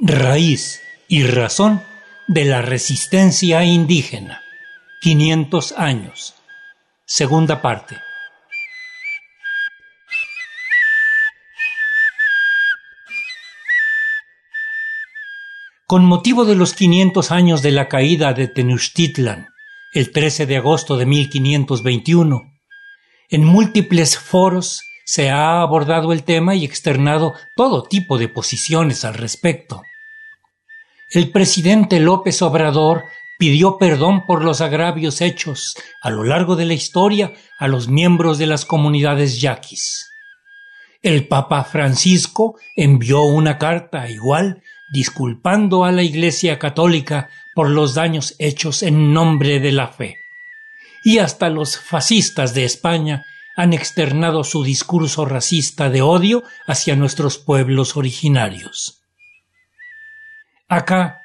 Raíz y razón de la resistencia indígena. 500 años. Segunda parte. Con motivo de los 500 años de la caída de Tenochtitlan, el 13 de agosto de 1521, en múltiples foros se ha abordado el tema y externado todo tipo de posiciones al respecto. El presidente López Obrador pidió perdón por los agravios hechos a lo largo de la historia a los miembros de las comunidades yaquis. El Papa Francisco envió una carta igual disculpando a la Iglesia Católica por los daños hechos en nombre de la fe. Y hasta los fascistas de España han externado su discurso racista de odio hacia nuestros pueblos originarios. Acá,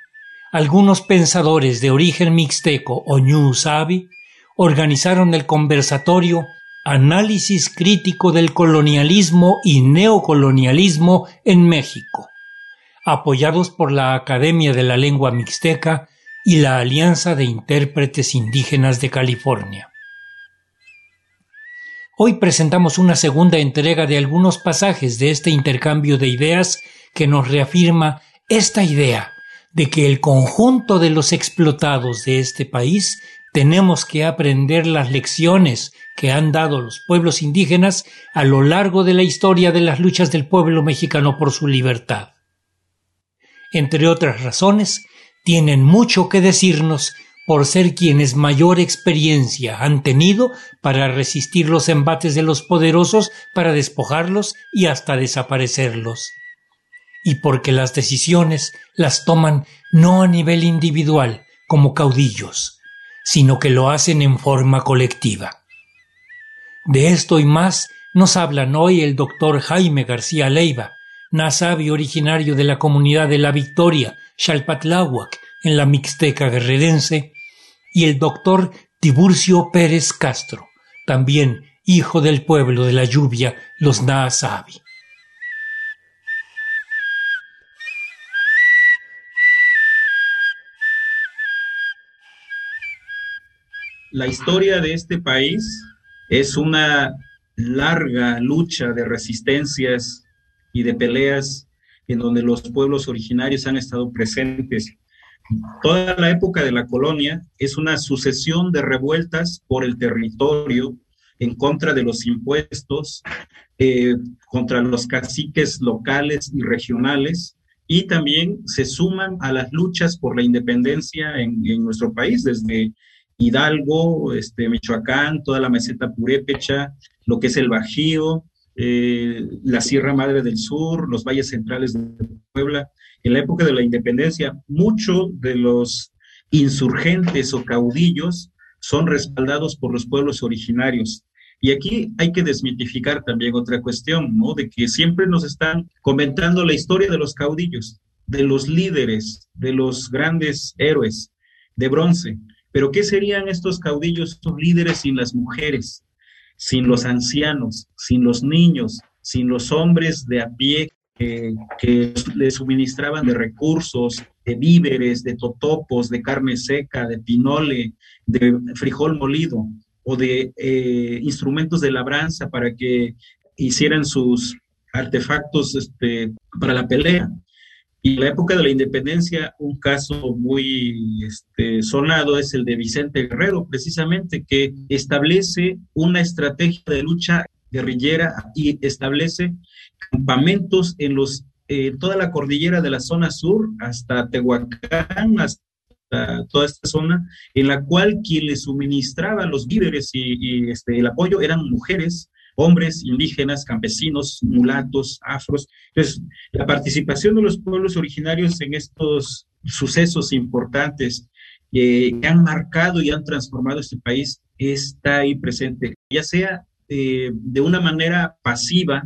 algunos pensadores de origen mixteco o Sabi organizaron el conversatorio Análisis crítico del colonialismo y neocolonialismo en México, apoyados por la Academia de la Lengua Mixteca y la Alianza de Intérpretes Indígenas de California. Hoy presentamos una segunda entrega de algunos pasajes de este intercambio de ideas que nos reafirma esta idea de que el conjunto de los explotados de este país tenemos que aprender las lecciones que han dado los pueblos indígenas a lo largo de la historia de las luchas del pueblo mexicano por su libertad. Entre otras razones, tienen mucho que decirnos por ser quienes mayor experiencia han tenido para resistir los embates de los poderosos, para despojarlos y hasta desaparecerlos. Y porque las decisiones las toman no a nivel individual, como caudillos, sino que lo hacen en forma colectiva. De esto y más nos hablan hoy el doctor Jaime García Leiva, nasabi originario de la comunidad de La Victoria, Xalpatláhuac, en la Mixteca guerrerense, y el doctor Tiburcio Pérez Castro, también hijo del pueblo de la lluvia, los Naasabi. La historia de este país es una larga lucha de resistencias y de peleas en donde los pueblos originarios han estado presentes Toda la época de la colonia es una sucesión de revueltas por el territorio en contra de los impuestos, eh, contra los caciques locales y regionales, y también se suman a las luchas por la independencia en, nuestro país, desde Hidalgo, este, Michoacán, toda la meseta purépecha, lo que es el Bajío, eh, la Sierra Madre del Sur, los valles centrales de Puebla en la época de la independencia, muchos de los insurgentes o caudillos son respaldados por los pueblos originarios. Y aquí hay que desmitificar también otra cuestión, ¿no? De que siempre nos están comentando la historia de los caudillos, de los líderes, de los grandes héroes de bronce. Pero ¿qué serían estos caudillos, estos líderes sin las mujeres, sin los ancianos, sin los niños, sin los hombres de a pie que le suministraban de recursos, de víveres, de totopos, de carne seca, de pinole, de frijol molido o de eh, instrumentos de labranza para que hicieran sus artefactos este, para la pelea. Y en la época de la independencia, un caso muy este, sonado es el de Vicente Guerrero, precisamente, que establece una estrategia de lucha guerrillera y establece campamentos en los, eh, toda la cordillera de la zona sur hasta Tehuacán, hasta toda esta zona, en la cual quien le suministraba los víveres y, este, el apoyo eran mujeres, hombres, indígenas, campesinos, mulatos, afros. Entonces, la participación de los pueblos originarios en estos sucesos importantes eh, que han marcado y han transformado este país está ahí presente, ya sea eh, de una manera pasiva,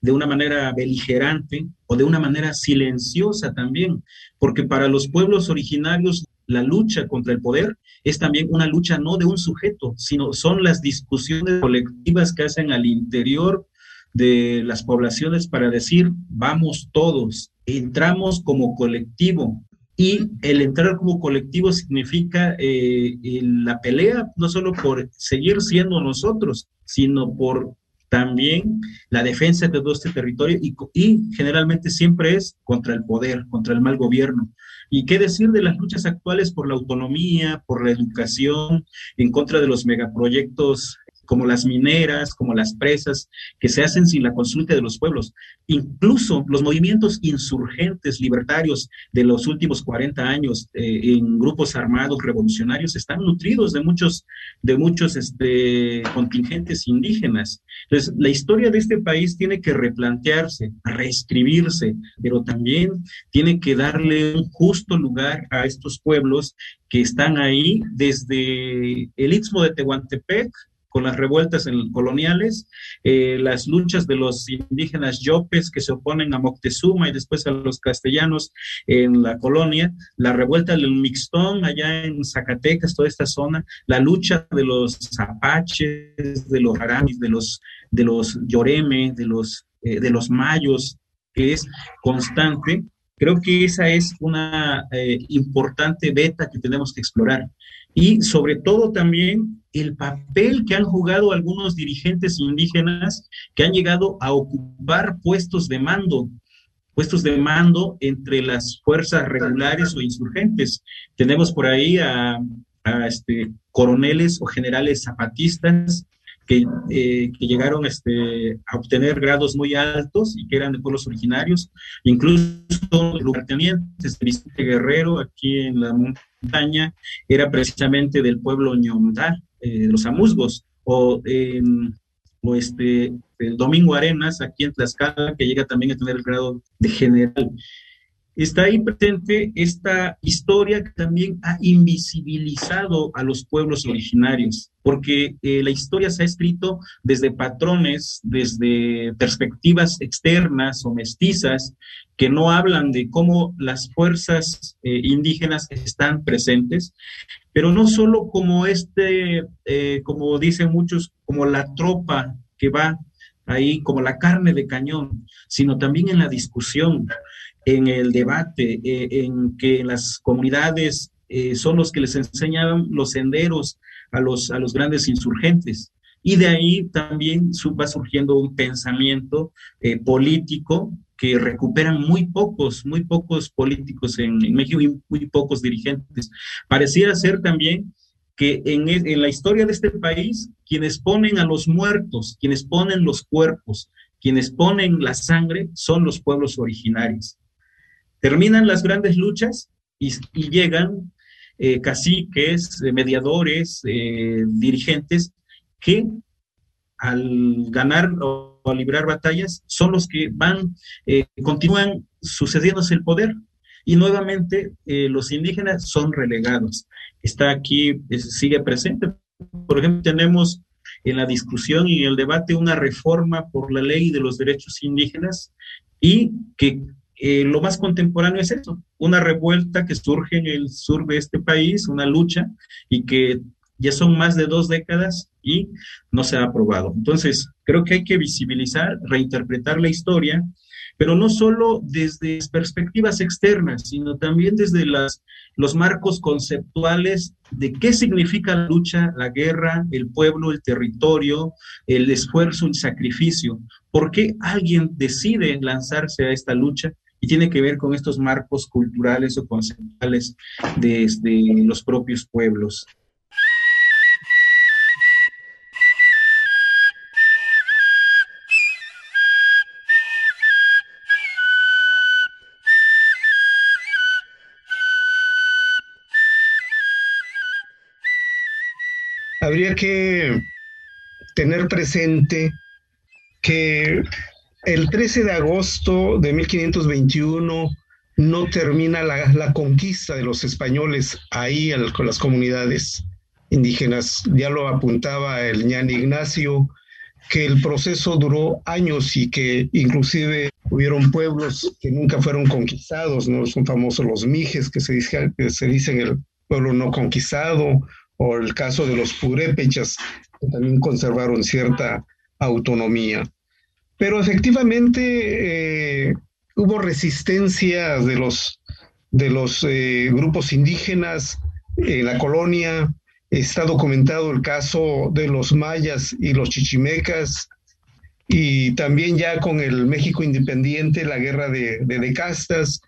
de una manera beligerante o de una manera silenciosa también, porque para los pueblos originarios la lucha contra el poder es también una lucha no de un sujeto, sino son las discusiones colectivas que hacen al interior de las poblaciones para decir, vamos todos, entramos como colectivo y el entrar como colectivo significa eh, la pelea no solo por seguir siendo nosotros, sino por también la defensa de todo este territorio y, y, generalmente siempre es contra el poder, contra el mal gobierno. ¿Y qué decir de las luchas actuales por la autonomía, por la educación, en contra de los megaproyectos como las mineras, como las presas, que se hacen sin la consulta de los pueblos. Incluso los movimientos insurgentes libertarios de los últimos 40 años eh, en grupos armados revolucionarios están nutridos de muchos, de muchos este, contingentes indígenas. Entonces, la historia de este país tiene que replantearse, reescribirse, pero también tiene que darle un justo lugar a estos pueblos que están ahí desde el Istmo de Tehuantepec con las revueltas coloniales, eh, las luchas de los indígenas yopes que se oponen a Moctezuma y después a los castellanos en la colonia, la revuelta del Mixtón allá en Zacatecas, toda esta zona, la lucha de los apaches, de los aramis, de los, de los yoreme, de los, eh, de los mayos, que es constante. Creo que esa es una eh, importante beta que tenemos que explorar y sobre todo también el papel que han jugado algunos dirigentes indígenas que han llegado a ocupar puestos de mando, puestos de mando entre las fuerzas regulares o insurgentes. Tenemos por ahí a, este, coroneles o generales zapatistas que, eh, que, llegaron este, a obtener grados muy altos y que eran de pueblos originarios, incluso lugartenientes, Vicente Guerrero, aquí en la montaña era precisamente del pueblo ñomdá, eh, de los amuzgos, o, o este, el Domingo Arenas, aquí en Tlaxcala, que llega también a tener el grado de general. Está ahí presente esta historia que también ha invisibilizado a los pueblos originarios, porque eh, la historia se ha escrito desde patrones, desde perspectivas externas o mestizas, que no hablan de cómo las fuerzas eh, indígenas están presentes, pero no solo como este, eh, como dicen muchos, como la tropa que va ahí, como la carne de cañón, sino también en la discusión, en el debate, eh, en que las comunidades son los que les enseñan los senderos a los, a los grandes insurgentes. Y de ahí también va surgiendo un pensamiento político que recuperan muy pocos, muy pocos políticos en, México y muy pocos dirigentes. Pareciera ser también que en, en, la historia de este país, quienes ponen a los muertos, quienes ponen los cuerpos, quienes ponen la sangre, son los pueblos originarios. Terminan las grandes luchas y, llegan eh, caciques, eh, mediadores, eh, dirigentes, que al ganar a librar batallas son los que van, continúan sucediéndose el poder y nuevamente los indígenas son relegados. Está aquí, sigue presente. Por ejemplo, tenemos en la discusión y en el debate una reforma por la ley de los derechos indígenas y que eh, lo más contemporáneo es eso, una revuelta que surge en el sur de este país, una lucha y que ya son más de dos décadas y no se ha aprobado. Entonces, creo que hay que visibilizar, reinterpretar la historia, pero no solo desde perspectivas externas, sino también desde las, los marcos conceptuales de qué significa la lucha, la guerra, el pueblo, el territorio, el esfuerzo, el sacrificio. ¿Por qué alguien decide lanzarse a esta lucha? Y tiene que ver con estos marcos culturales o conceptuales desde los propios pueblos. habría que tener presente que el 13 de agosto de 1521 no termina la, conquista de los españoles ahí con las comunidades indígenas. Ya lo apuntaba el ñan Ignacio, que el proceso duró años y que inclusive hubieron pueblos que nunca fueron conquistados, ¿no? Son famosos los mijes, que se, dice, que se dicen el pueblo no conquistado, o el caso de los purépechas, que también conservaron cierta autonomía. Pero efectivamente, eh, hubo resistencia de los, de los eh, grupos indígenas en la colonia. Está documentado el caso de los mayas y los chichimecas, y también ya con el México independiente, la guerra de, de, castas,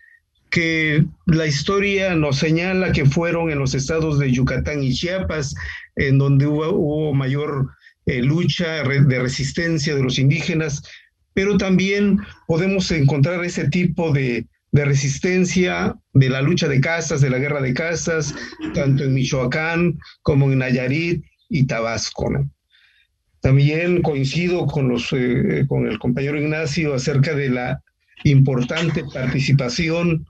que la historia nos señala que fueron en los estados de Yucatán y Chiapas, en donde hubo, mayor eh, lucha de resistencia de los indígenas, pero también podemos encontrar ese tipo de, de resistencia de la lucha de castas, de la guerra de castas, tanto en Michoacán como en Nayarit y Tabasco. También coincido con, los, eh, con el compañero Ignacio acerca de la importante participación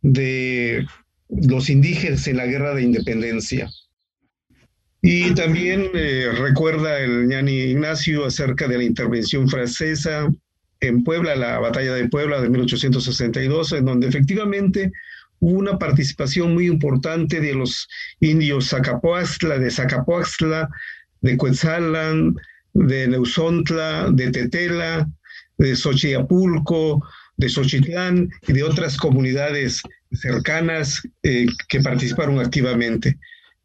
de los indígenas en la guerra de independencia. Y también eh, recuerda el ñani Ignacio acerca de la intervención francesa en Puebla, la batalla de Puebla de 1862, en donde efectivamente hubo una participación muy importante de los indios Zacapoaxtla, de Zacapoaxtla, de Cuetzalan, de Neusontla, de Tetela, de Xochiapulco, de Xochitlán y de otras comunidades cercanas eh, que participaron activamente.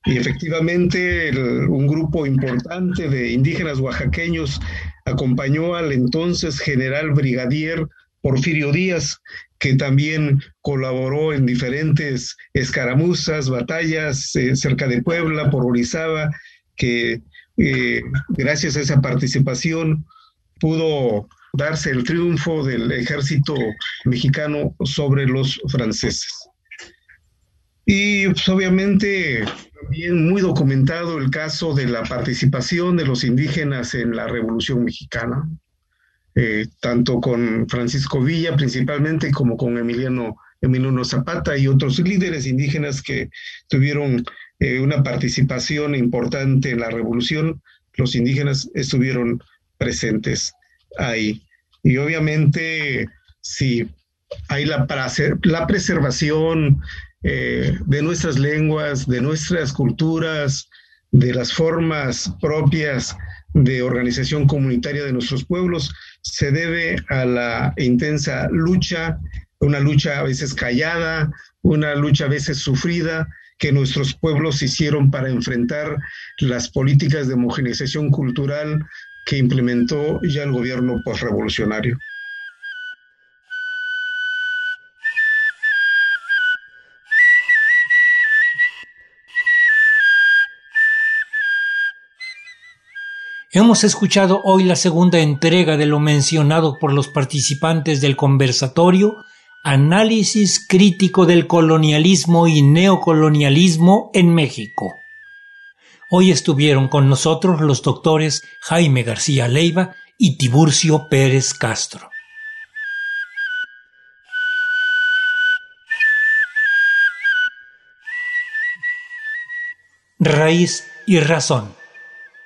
Y efectivamente un grupo importante de indígenas oaxaqueños acompañó al entonces general brigadier Porfirio Díaz, que también colaboró en diferentes escaramuzas, batallas eh, cerca de Puebla, por Orizaba, que eh, gracias a esa participación pudo darse el triunfo del ejército mexicano sobre los franceses. Y pues, obviamente también muy documentado el caso de la participación de los indígenas en la Revolución Mexicana, eh, tanto con Francisco Villa principalmente como con Emiliano, Emiliano Zapata y otros líderes indígenas que tuvieron eh, una participación importante en la revolución, los indígenas estuvieron presentes ahí. Y obviamente, si hay la, la preservación eh, de nuestras lenguas, de nuestras culturas, de las formas propias de organización comunitaria de nuestros pueblos, se debe a la intensa lucha, una lucha a veces callada, una lucha a veces sufrida, que nuestros pueblos hicieron para enfrentar las políticas de homogeneización cultural que implementó ya el gobierno postrevolucionario. Hemos escuchado hoy la segunda entrega de lo mencionado por los participantes del conversatorio Análisis crítico del colonialismo y neocolonialismo en México. Hoy estuvieron con nosotros los doctores Jaime García Leiva y Tiburcio Pérez Castro. Raíz y Razón,